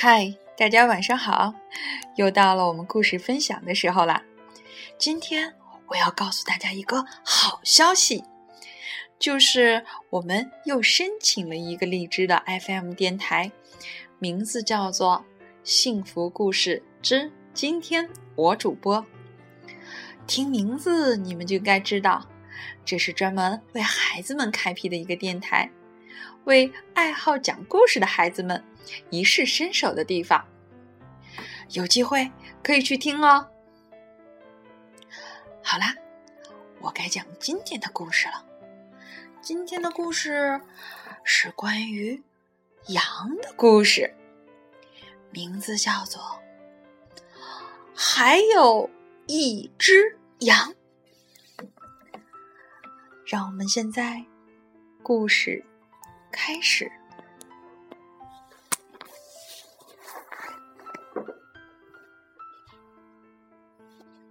嗨，大家晚上好！又到了我们故事分享的时候啦。今天我要告诉大家一个好消息，就是我们又申请了一个荔枝的 FM 电台，名字叫做《幸福故事之今天我主播》。听名字你们就该知道，这是专门为孩子们开辟的一个电台，为爱好讲故事的孩子们。一试身手的地方，有机会可以去听哦。好啦，我该讲今天的故事了。今天的故事是关于羊的故事，名字叫做《还有一只羊》。让我们现在故事开始。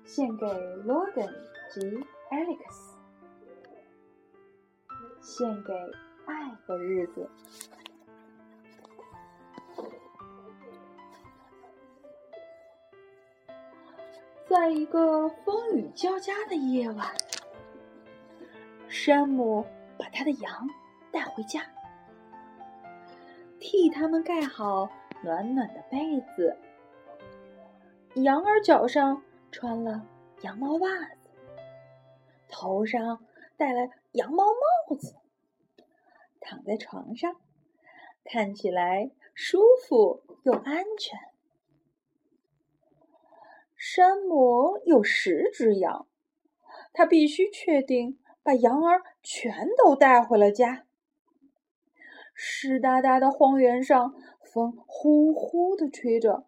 献给 Logan 及 Alex，献给爱的日子。在一个风雨交加的夜晚，山姆把他的羊带回家，替他们盖好暖暖的被子。羊儿脚上。穿了羊毛袜子，头上戴了羊毛帽子，躺在床上，看起来舒服又安全。山姆有十只羊，他必须确定把羊儿全都带回了家。湿哒哒的荒原上，风呼呼的吹着。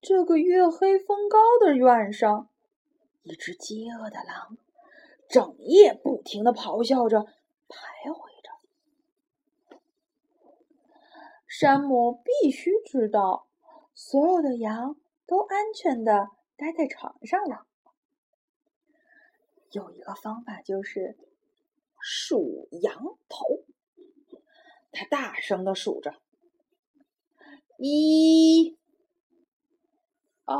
这个月黑风高的晚上，一只饥饿的狼整夜不停的咆哮着，徘徊着。山姆必须知道，所有的羊都安全的待在床上了。有一个方法，就是数羊头。他大声的数着：一。二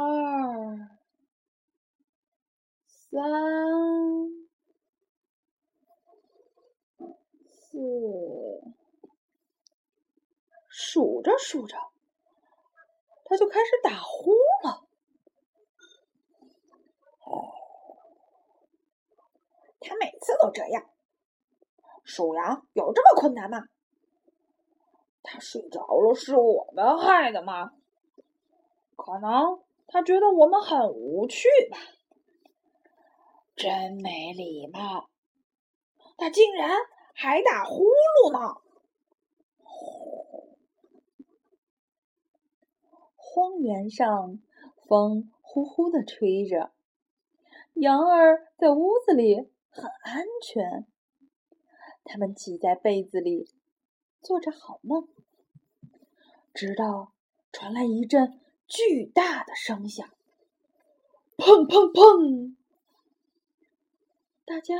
三四，数着数着，他就开始打呼了。他每次都这样。数羊有这么困难吗？他睡着了，是我们 害的吗？可能。他觉得我们很无趣吧？真没礼貌！他竟然还打呼噜呢！荒原上，风呼呼的吹着，羊儿在屋子里很安全。他们挤在被子里，做着好梦，直到传来一阵。巨大的声响，砰砰砰！大家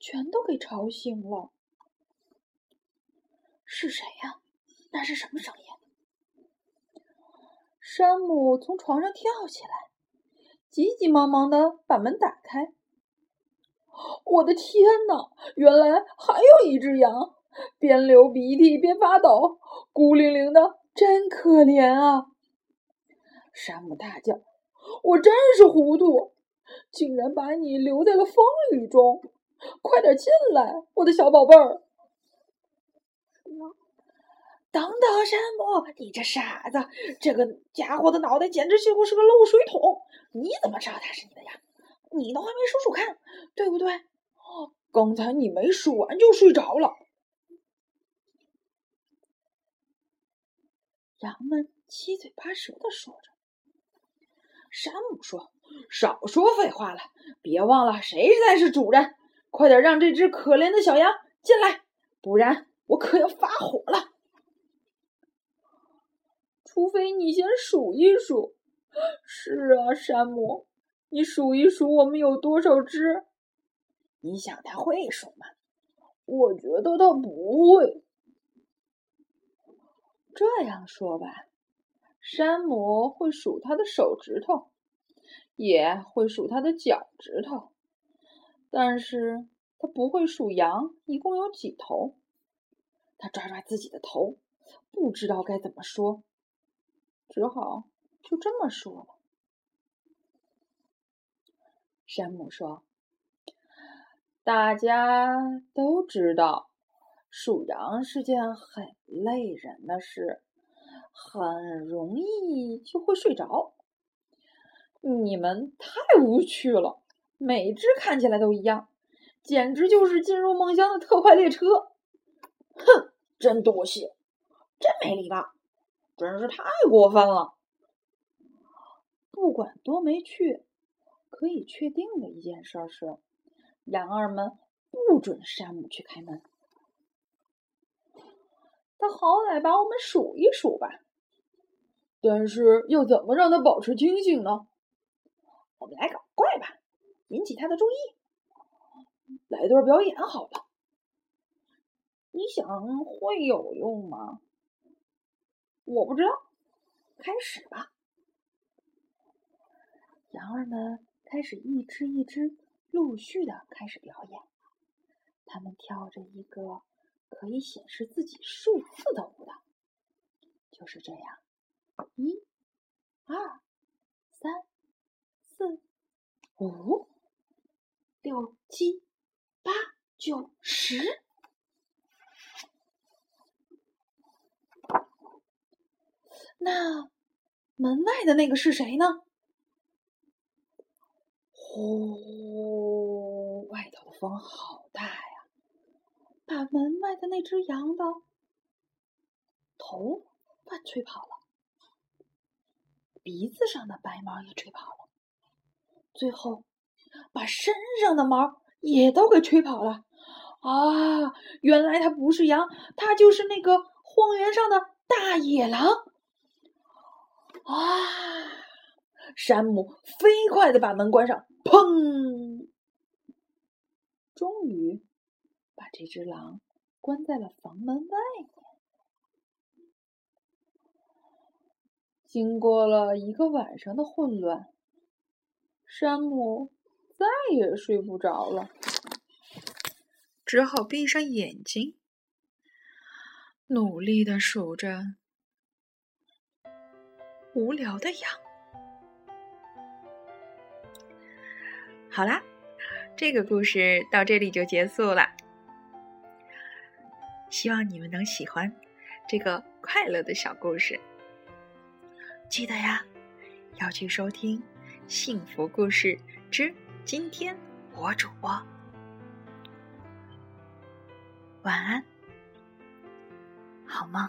全都给吵醒了。是谁呀？那是什么声音？山姆从床上跳起来，急急忙忙的把门打开。我的天哪！原来还有一只羊，边流鼻涕边发抖，孤零零的，真可怜啊！山姆大叫：“我真是糊涂，竟然把你留在了风雨中！快点进来，我的小宝贝儿！”等等，山姆，你这傻子！这个家伙的脑袋简直几乎是个漏水桶！你怎么知道他是你的呀？你都还没数数看，对不对？刚才你没数完就睡着了。羊们七嘴八舌的说着。山姆说：“少说废话了，别忘了谁才是主人。快点让这只可怜的小羊进来，不然我可要发火了。除非你先数一数。”“是啊，山姆，你数一数我们有多少只？你想他会数吗？我觉得他不会。这样说吧，山姆会数他的手指头，也会数他的脚趾头，但是他不会数羊一共有几头。他抓抓自己的头，不知道该怎么说，只好就这么说了。山姆说：“大家都知道，数羊是件很累人的事。”很容易就会睡着。你们太无趣了，每只看起来都一样，简直就是进入梦乡的特快列车。哼，真多谢，真没礼貌，真是太过分了。不管多没趣，可以确定的一件事是，羊儿们不准山姆去开门。他好歹把我们数一数吧，但是要怎么让他保持清醒呢？我们来搞怪吧，引起他的注意，来段表演好了。你想会有用吗？我不知道，开始吧。羊儿们开始一只一只陆续的开始表演，他们跳着一个。可以显示自己数字的舞蹈，就是这样，一、二、三、四、五、六、七、八、九、十。那门外的那个是谁呢？呼，外头的风好！的那只羊的头发吹跑了，鼻子上的白毛也吹跑了，最后把身上的毛也都给吹跑了。啊，原来它不是羊，它就是那个荒原上的大野狼。啊！山姆飞快的把门关上，砰！终于。把这只狼关在了房门外面。经过了一个晚上的混乱，山姆再也睡不着了，只好闭上眼睛，努力的数着无聊的羊。好啦，这个故事到这里就结束了。希望你们能喜欢这个快乐的小故事。记得呀，要去收听《幸福故事之今天我主播》。晚安，好梦。